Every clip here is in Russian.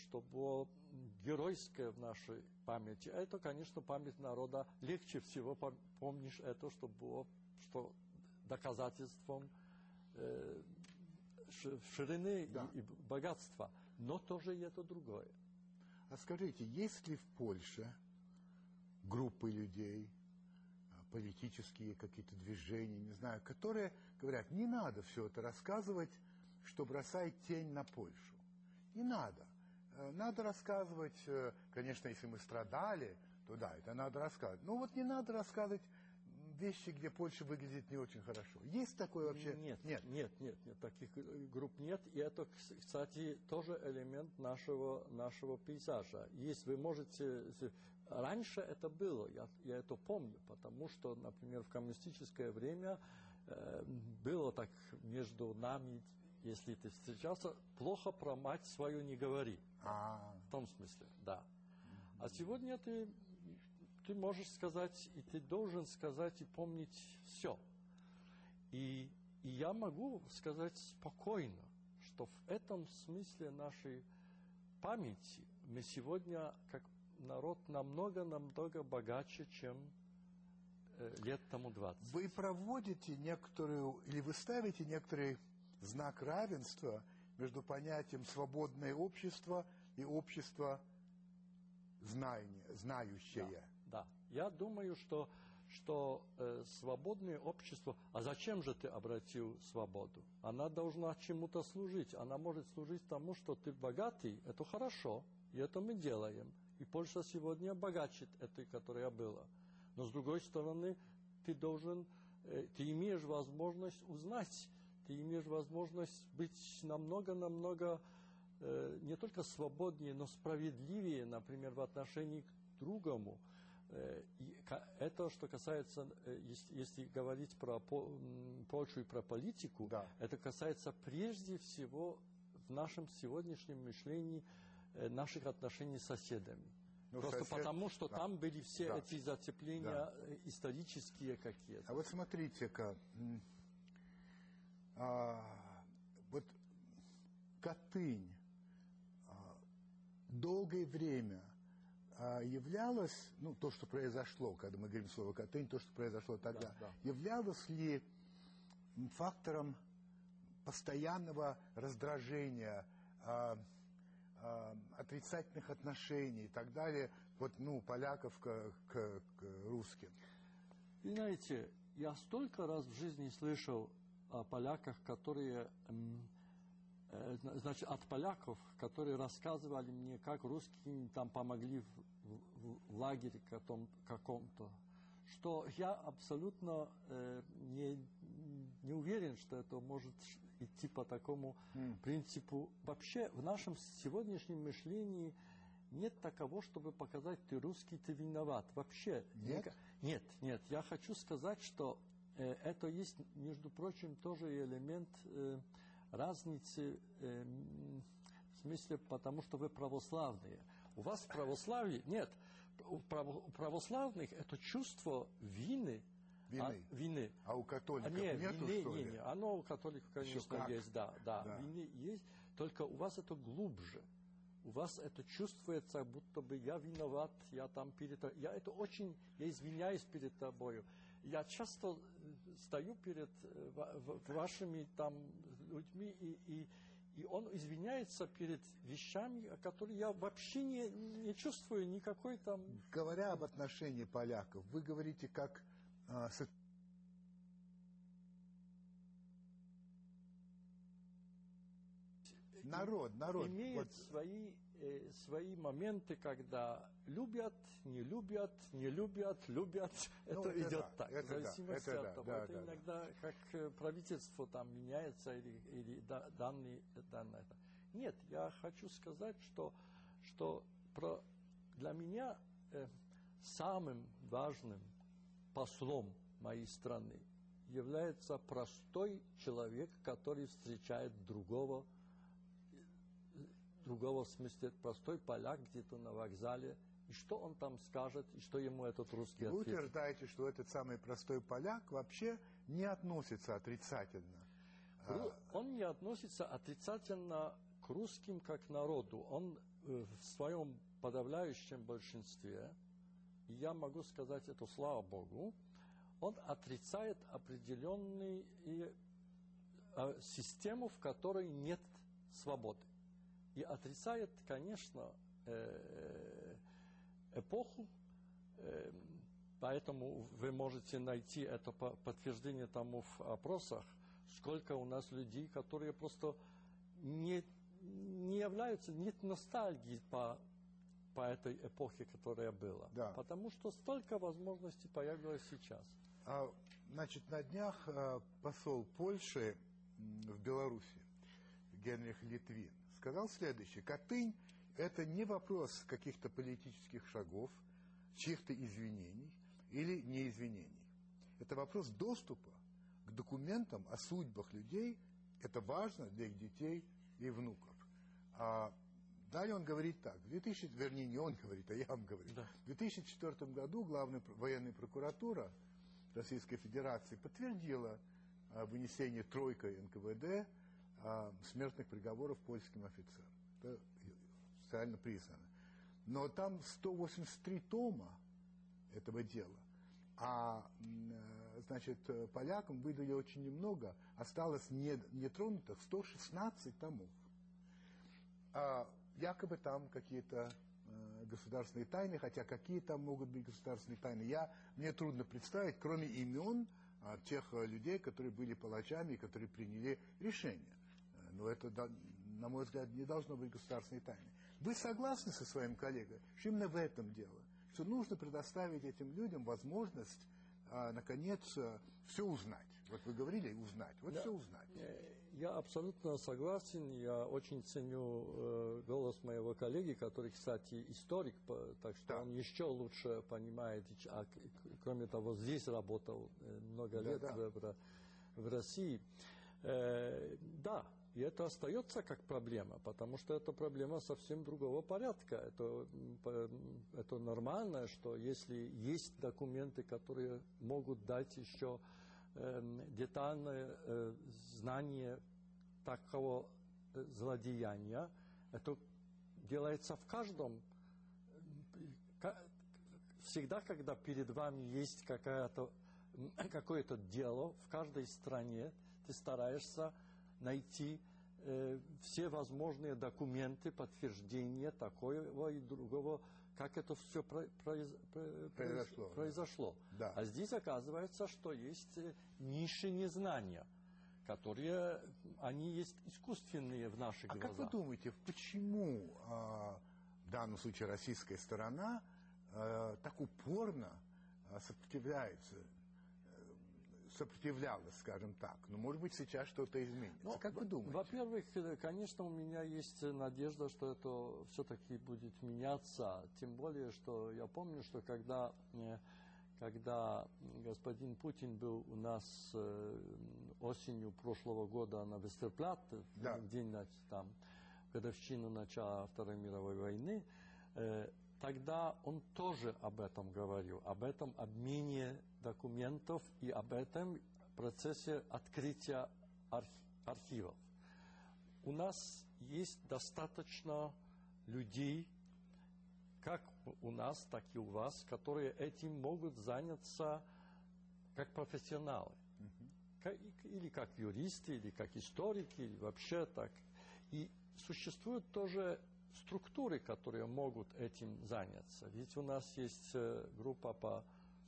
что было геройское в нашей памяти. Это, конечно, память народа. Легче всего помнишь это, что было что доказательством э, ширины да. и, и богатства. Но тоже и это другое. А скажите, есть ли в Польше группы людей, политические какие-то движения, не знаю, которые говорят, не надо все это рассказывать, что бросает тень на Польшу. Не надо. Э, надо рассказывать, э, конечно, если мы страдали, то да, это надо рассказывать. Но вот не надо рассказывать вещи, где Польша выглядит не очень хорошо. Есть такое вообще? Нет, нет, нет, нет, нет таких э, групп нет. И это, кстати, тоже элемент нашего, нашего пейзажа. Если вы можете... Раньше это было, я, я это помню, потому что, например, в коммунистическое время э, было так между нами, если ты встречался, плохо про мать свою не говори. А -а -а. В том смысле, да. А сегодня ты ты можешь сказать, и ты должен сказать и помнить все. И, и я могу сказать спокойно, что в этом смысле нашей памяти мы сегодня, как народ, намного-намного богаче, чем э, лет тому 20. Вы проводите некоторую, или вы ставите некоторый знак равенства между понятием «свободное общество» и «общество знание, знающее. Да, да. Я думаю, что, что э, свободное общество... А зачем же ты обратил свободу? Она должна чему-то служить. Она может служить тому, что ты богатый. Это хорошо. И это мы делаем. И Польша сегодня богачит этой, которая была. Но с другой стороны, ты должен... Э, ты имеешь возможность узнать. Ты имеешь возможность быть намного-намного Э, не только свободнее, но справедливее, например, в отношении к другому. Э, это, что касается, э, если говорить про Польшу и про политику, да. это касается прежде всего в нашем сегодняшнем мышлении наших отношений с соседами. Ну, Просто сосед... потому, что да. там были все да. эти зацепления да. исторические какие-то. А вот смотрите-ка, а, вот Катынь, долгое время а, являлось, ну, то, что произошло, когда мы говорим слово «Катынь», то, что произошло тогда, да, да. являлось ли фактором постоянного раздражения, а, а, отрицательных отношений и так далее, вот, ну, поляков к, к, к русским? И знаете, я столько раз в жизни слышал о поляках, которые Э, значит, от поляков, которые рассказывали мне, как русские там помогли в, в, в лагере каком-то, что я абсолютно э, не, не уверен, что это может идти по такому mm. принципу. Вообще в нашем сегодняшнем мышлении нет такого, чтобы показать, ты русский, ты виноват. Вообще. Нет? Нет, нет. Я хочу сказать, что это есть, между прочим, тоже элемент... Э, разницы э, в смысле, потому что вы православные. У вас в православии нет. У православных это чувство вины, Вины. А, вины. А у католиков а, нет, нету, вины, что ли? Не, не. Оно у католиков, конечно, есть, да, да, да. Вины есть, только у вас это глубже. У вас это чувствуется, будто бы я виноват, я там перед... Я это очень... Я извиняюсь перед тобою я часто э, стою перед э, вашими там людьми, и, и, и он извиняется перед вещами, которые я вообще не, не чувствую никакой там... Говоря об отношении поляков, вы говорите как а, народ, народ имеет вот. свои, э, свои моменты, когда любят, не любят, не любят, любят. Ну, это, это идет да, так, это в зависимости да, от того. Да, это да, иногда да. как э, правительство там меняется или, или да, данные, данные. Нет, я хочу сказать, что, что про, для меня э, самым важным послом моей страны является простой человек, который встречает другого другого смысле простой поляк где-то на вокзале, и что он там скажет, и что ему этот русский Вы ответит. утверждаете, что этот самый простой поляк вообще не относится отрицательно? А, он не относится отрицательно к русским как народу, он э, в своем подавляющем большинстве, и я могу сказать это слава Богу, он отрицает определенную э, систему, в которой нет свободы. И отрицает, конечно, э, эпоху, э, поэтому вы можете найти это подтверждение тому в опросах, сколько у нас людей, которые просто не, не являются, нет ностальгии по, по этой эпохе, которая была. Да. Потому что столько возможностей появилось сейчас. А, значит, на днях а, посол Польши в Беларуси Генрих Литвин сказал следующее. Катынь – это не вопрос каких-то политических шагов, чьих-то извинений или неизвинений. Это вопрос доступа к документам о судьбах людей. Это важно для их детей и внуков. А далее он говорит так. В 2000, вернее, не он говорит, а я вам говорю. Да. В 2004 году главная военная прокуратура Российской Федерации подтвердила а, вынесение тройкой НКВД смертных приговоров польским офицерам. Это официально признано. Но там 183 тома этого дела. А, э, значит, полякам выдали очень немного, осталось нетронутых 116 томов. А якобы там какие-то э, государственные тайны, хотя какие там могут быть государственные тайны, я, мне трудно представить, кроме имен а, тех людей, которые были палачами и которые приняли решение. Э, но это, на мой взгляд, не должно быть государственной тайной. Вы согласны со своим коллегой, что именно в этом дело? Что нужно предоставить этим людям возможность, а, наконец, э, все узнать. Вот вы говорили узнать, вот да. все узнать. Я абсолютно согласен. Я очень ценю э, голос моего коллеги, который, кстати, историк, так что да. он еще лучше понимает. А кроме того, здесь работал э, много лет да, да. В, в России. Э, да, и это остается как проблема, потому что это проблема совсем другого порядка. Это, это нормально, что если есть документы, которые могут дать еще э, детальное э, знание такого э, злодеяния, это делается в каждом. Всегда, когда перед вами есть какое-то дело в каждой стране, ты стараешься найти э, все возможные документы, подтверждения такого и другого, как это все про, произ, произошло. произошло. Да. А здесь оказывается, что есть э, ниши незнания, которые, они есть искусственные в наших а глазах. А как вы думаете, почему а, в данном случае российская сторона а, так упорно а, сопротивляется сопротивлялась, скажем так. Но, может быть, сейчас что-то изменится. Ну, как вы думаете? Во-первых, э, конечно, у меня есть надежда, что это все-таки будет меняться. Тем более, что я помню, что когда, э, когда господин Путин был у нас э, осенью прошлого года на Вестерплатте, да. день там, годовщину начала Второй мировой войны, тогда он тоже об этом говорил, об этом обмене документов и об этом процессе открытия архивов. У нас есть достаточно людей, как у нас, так и у вас, которые этим могут заняться как профессионалы. Или как юристы, или как историки, или вообще так. И существуют тоже структуры, которые могут этим заняться. Ведь у нас есть э, группа по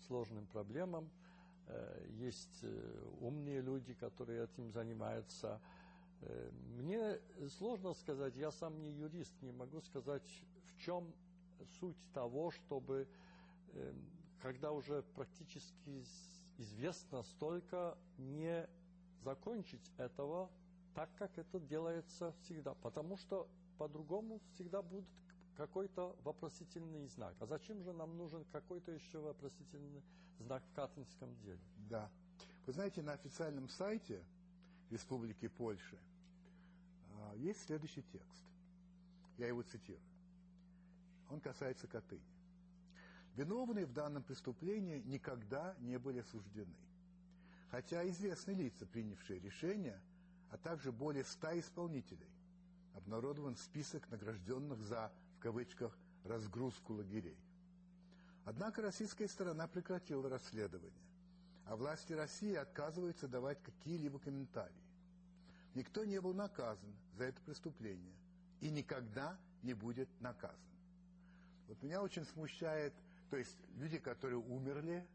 сложным проблемам, э, есть э, умные люди, которые этим занимаются. Мне сложно сказать, я сам не юрист, не могу сказать, в чем суть того, чтобы, когда уже практически известно столько, не закончить этого так, как это делается всегда. Потому что по-другому всегда будет какой-то вопросительный знак. А зачем же нам нужен какой-то еще вопросительный знак в катынском деле? Да. Вы знаете, на официальном сайте Республики Польши а, есть следующий текст. Я его цитирую. Он касается Катыни. Виновные в данном преступлении никогда не были осуждены. Хотя известны лица, принявшие решение, а также более ста исполнителей, обнародован список награжденных за, в кавычках, разгрузку лагерей. Однако российская сторона прекратила расследование, а власти России отказываются давать какие-либо комментарии. Никто не был наказан за это преступление и никогда не будет наказан. Вот меня очень смущает, то есть люди, которые умерли,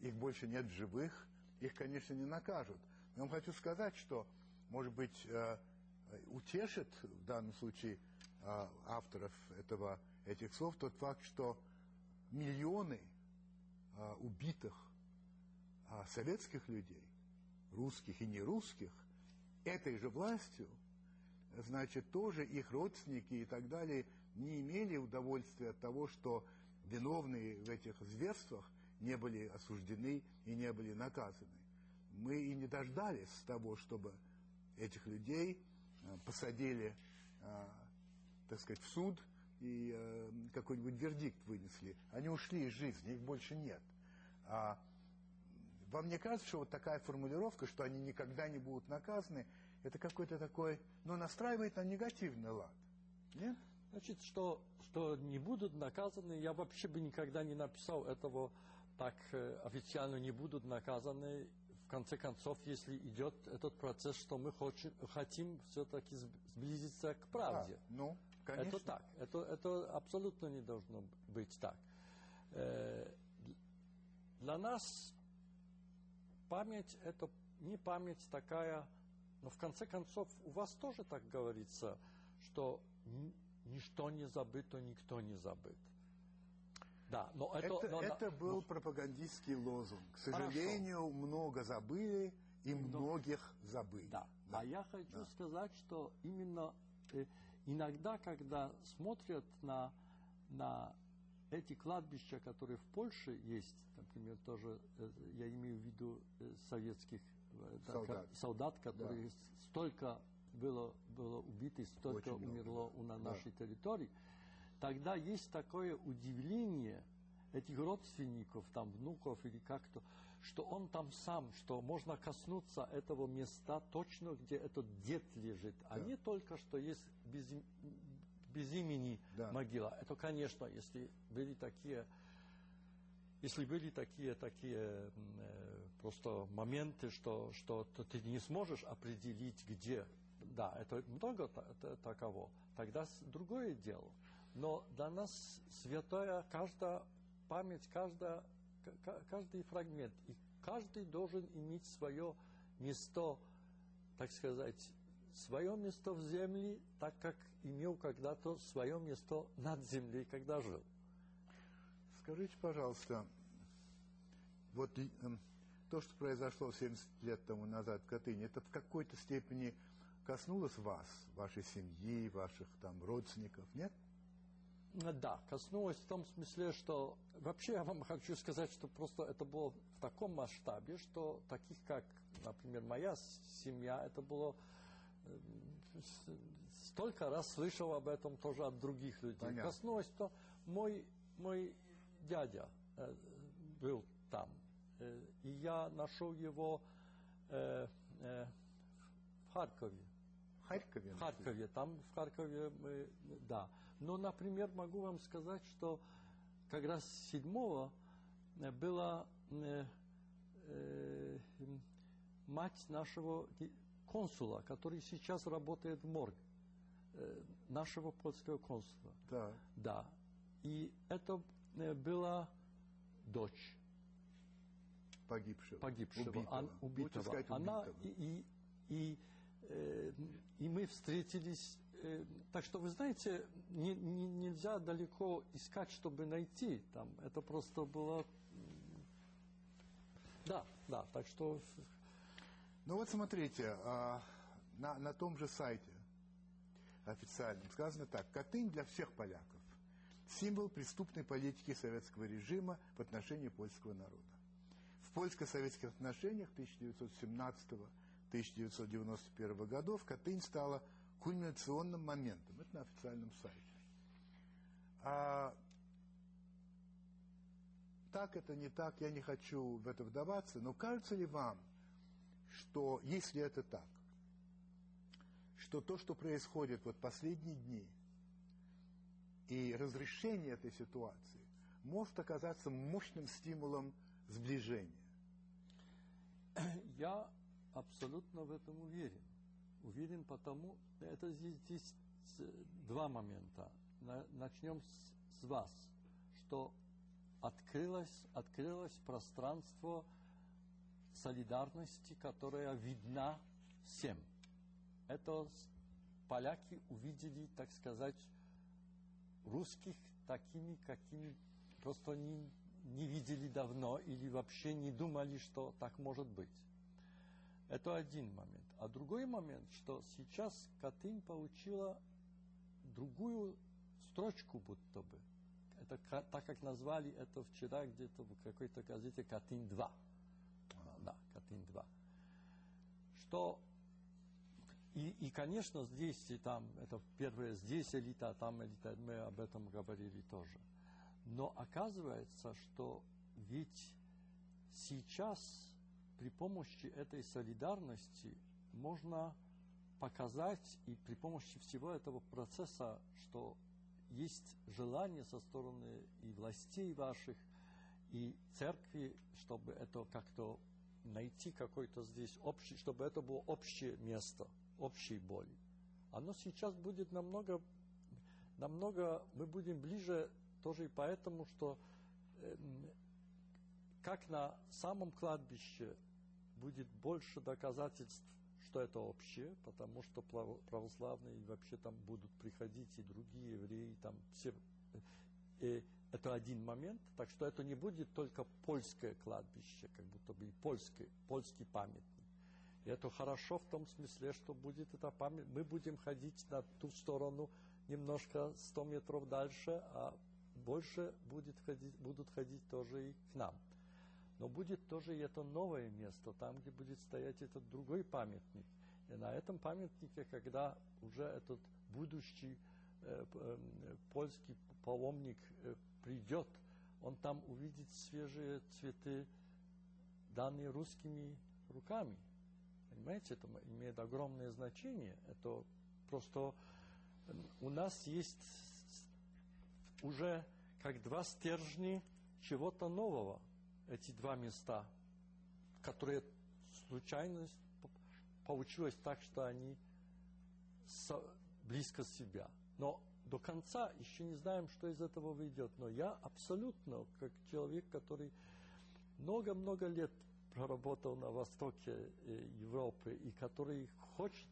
их больше нет живых, их, конечно, не накажут. Но я вам хочу сказать, что, может быть, э, утешит в данном случае э, авторов этого, этих слов тот факт, что миллионы э, убитых советских людей, русских и нерусских, этой же властью, значит, тоже их родственники и так далее не имели удовольствия от того, что виновные в этих зверствах не были осуждены и не были наказаны. Мы и не дождались того, чтобы этих людей посадили, э, так сказать, в суд и э, какой-нибудь вердикт вынесли. Они ушли из жизни, их больше нет. А вам не кажется, что вот такая формулировка, что они никогда не будут наказаны, это какой-то такой, ну, настраивает на негативный лад? Нет? Значит, что, что не будут наказаны, я вообще бы никогда не написал этого так э, официально не будут наказаны. В конце концов, если идет этот процесс, что мы хочем, хотим все-таки сблизиться к правде. А, ну, конечно. Это так. Это, это абсолютно не должно быть так. Э, для нас память это не память такая, но в конце концов у вас тоже так говорится, что ничто не забыто, никто не забыт. Да, но это, это, но, это был но... пропагандистский лозунг. К сожалению, Хорошо. много забыли и но... многих забыли. Да. да. А я хочу да. сказать, что именно э, иногда, когда смотрят на, на эти кладбища, которые в Польше есть, например, тоже, э, я имею в виду э, советских э, солдат, солдат которые да. столько было, было убито, столько Очень умерло много. на нашей да. территории, тогда есть такое удивление этих родственников, там, внуков или как-то, что он там сам, что можно коснуться этого места точно, где этот дед лежит, а да. а не только, что есть без, без имени да. могила. Это, конечно, если были такие если были такие, такие э, просто моменты, что, что ты не сможешь определить, где, да, это много таково, тогда другое дело. Но для нас святая каждая память, каждая, каждый фрагмент. И каждый должен иметь свое место, так сказать, свое место в земле, так как имел когда-то свое место над землей, когда жил. Скажите, пожалуйста, вот э, то, что произошло 70 лет тому назад в Катыни, это в какой-то степени коснулось вас, вашей семьи, ваших там родственников, нет? Да, коснулось в том смысле, что вообще я вам хочу сказать, что просто это было в таком масштабе, что таких как, например, моя семья, это было э, столько раз слышал об этом тоже от других людей. Понятно. Коснулось, что мой, мой дядя э, был там, э, и я нашел его э, э, в Харькове. Харькове? В Харькове, там в Харькове мы, да. Но, например, могу вам сказать, что как раз седьмого э, была э, э, мать нашего консула, который сейчас работает в морге, э, нашего польского консула. Да. Да. И это э, была дочь погибшего. Погибшего. Убитого. Ан, убитого. Сказать, убитого. Она и, и, и, э, и мы встретились так что, вы знаете, не, не, нельзя далеко искать, чтобы найти там. Это просто было... Да, да, так что... Ну вот смотрите, а, на, на том же сайте официальном сказано так. Катынь для всех поляков. Символ преступной политики советского режима в отношении польского народа. В польско-советских отношениях 1917-1991 годов Катынь стала кульминационным моментом. Это на официальном сайте. А так это не так, я не хочу в это вдаваться, но кажется ли вам, что если это так, что то, что происходит вот последние дни, и разрешение этой ситуации может оказаться мощным стимулом сближения. Я абсолютно в этом уверен. Уверен потому, это здесь, здесь два момента. Начнем с, с вас, что открылось, открылось пространство солидарности, которая видна всем. Это поляки увидели, так сказать, русских такими, какими просто не, не видели давно или вообще не думали, что так может быть. Это один момент. А другой момент, что сейчас Катынь получила другую строчку будто бы. Это так, как назвали это вчера где-то в какой-то газете Катынь-2. Да, Катынь-2. Что и, и, конечно, здесь и там, это первое, здесь элита, а там элита, мы об этом говорили тоже. Но оказывается, что ведь сейчас при помощи этой солидарности можно показать и при помощи всего этого процесса, что есть желание со стороны и властей ваших, и церкви, чтобы это как-то найти какой-то здесь общий, чтобы это было общее место – общей боли. Оно сейчас будет намного, намного, мы будем ближе тоже и поэтому, что э, как на самом кладбище будет больше доказательств, что это общее, потому что православные вообще там будут приходить и другие евреи, там все. И это один момент, так что это не будет только польское кладбище, как будто бы и польский, польский памятник. И это хорошо в том смысле, что будет эта память. Мы будем ходить на ту сторону немножко 100 метров дальше, а больше будет ходить, будут ходить тоже и к нам. Но будет тоже и это новое место, там, где будет стоять этот другой памятник. И на этом памятнике, когда уже этот будущий э, э, польский паломник э, придет, он там увидит свежие цветы, данные русскими руками. Понимаете, это имеет огромное значение. Это просто у нас есть уже как два стержня чего-то нового, эти два места, которые случайно получилось так, что они близко себя. Но до конца еще не знаем, что из этого выйдет. Но я абсолютно, как человек, который много-много лет проработал на востоке э, Европы и который хочет,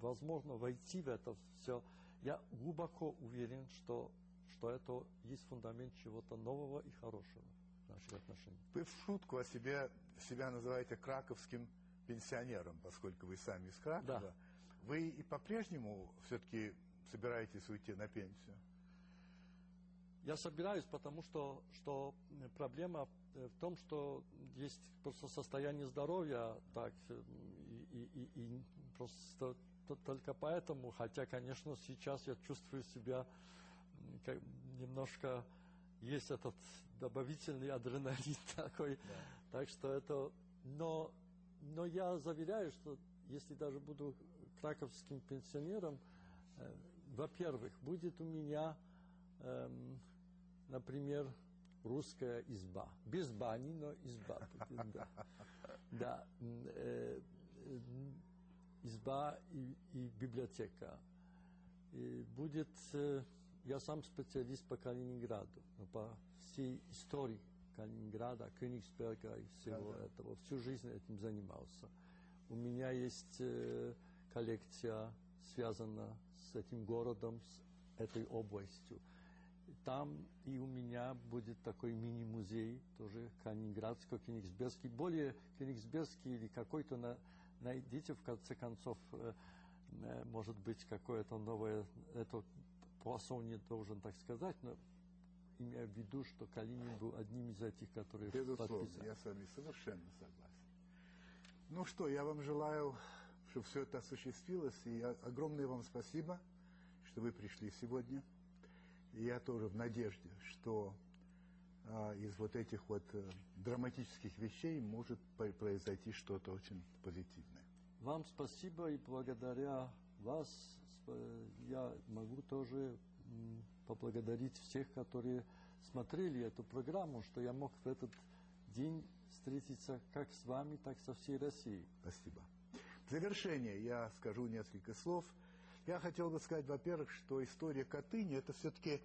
возможно, войти в это все, я глубоко уверен, что, что это есть фундамент чего-то нового и хорошего наших отношениях. Вы в шутку о себе, себя называете краковским пенсионером, поскольку вы сами из Кракова. Да. Вы и по-прежнему все-таки собираетесь уйти на пенсию? Я собираюсь, потому что, что проблема в том, что есть просто состояние здоровья, так, и, и, и, и просто только поэтому, хотя, конечно, сейчас я чувствую себя как, немножко, есть этот добавительный адреналин такой, да. так что это, но, но я заверяю, что если даже буду краковским пенсионером, э, во-первых, будет у меня, э, например, русская изба. Без бани, но изба. Да. Э, изба и, и библиотека. И будет, э, я сам специалист по Калининграду, по всей истории Калининграда, Кёнигсберга и всего да, да. этого. Всю жизнь этим занимался. У меня есть э, коллекция, связана с этим городом, с этой областью там и у меня будет такой мини-музей, тоже Калининградский, Кенигсбергский. Более Кенигсбергский или какой-то, на, найдите в конце концов, э, э, может быть, какое-то новое, это Пуассон не должен так сказать, но имея в виду, что Калинин был одним из этих, которые Безусловно, подписали. я с вами совершенно согласен. Ну что, я вам желаю, чтобы все это осуществилось, и огромное вам спасибо, что вы пришли сегодня я тоже в надежде, что а, из вот этих вот а, драматических вещей может произойти что-то очень позитивное. Вам спасибо, и благодаря вас я могу тоже поблагодарить всех, которые смотрели эту программу, что я мог в этот день встретиться как с вами, так и со всей Россией. Спасибо. В завершение я скажу несколько слов. Я хотел бы сказать, во-первых, что история Катыни это все-таки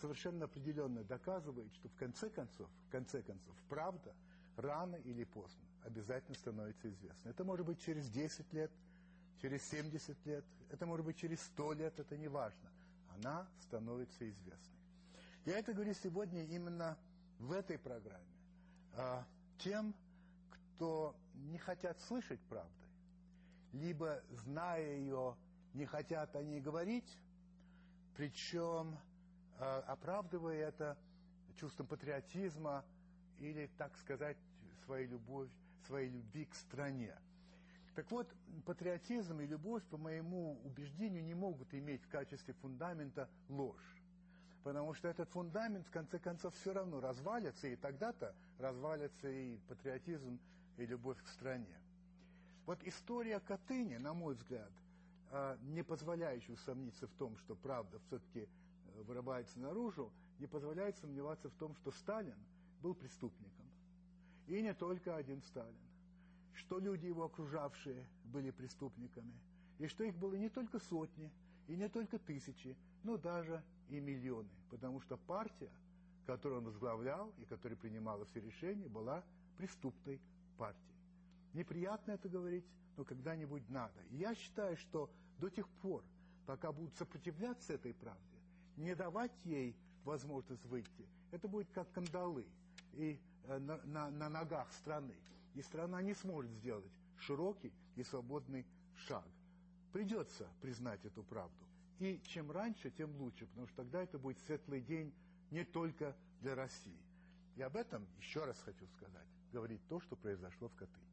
совершенно определенно доказывает, что в конце концов, в конце концов, правда рано или поздно обязательно становится известна. Это может быть через 10 лет, через 70 лет, это может быть через 100 лет, это не важно. Она становится известной. Я это говорю сегодня именно в этой программе. А, тем, кто не хотят слышать правды, либо, зная ее, не хотят о ней говорить, причем а, оправдывая это чувством патриотизма или, так сказать, своей любовь, своей любви к стране. Так вот, патриотизм и любовь, по моему убеждению, не могут иметь в качестве фундамента ложь. Потому что этот фундамент, в конце концов, все равно развалится, и тогда-то развалится и патриотизм, и любовь к стране. Вот история Катыни, на мой взгляд, а, не позволяющая усомниться в том, что правда все-таки э, вырывается наружу, не позволяет сомневаться в том, что Сталин был преступником. И не только один Сталин. Что люди его окружавшие были преступниками. И что их было не только сотни, и не только тысячи, но даже и миллионы. Потому что партия, которую он возглавлял и которая принимала все решения, была преступной партией. Неприятно это говорить, но когда-нибудь надо. И я считаю, что до тех пор, пока будут сопротивляться этой правде, не давать ей возможность выйти, это будет как кандалы и э, на, на, на ногах страны. И страна не сможет сделать широкий и свободный шаг. Придется признать эту правду. И чем раньше, тем лучше, потому что тогда это будет светлый день не только для России. И об этом еще раз хочу сказать, говорить то, что произошло в Катыни.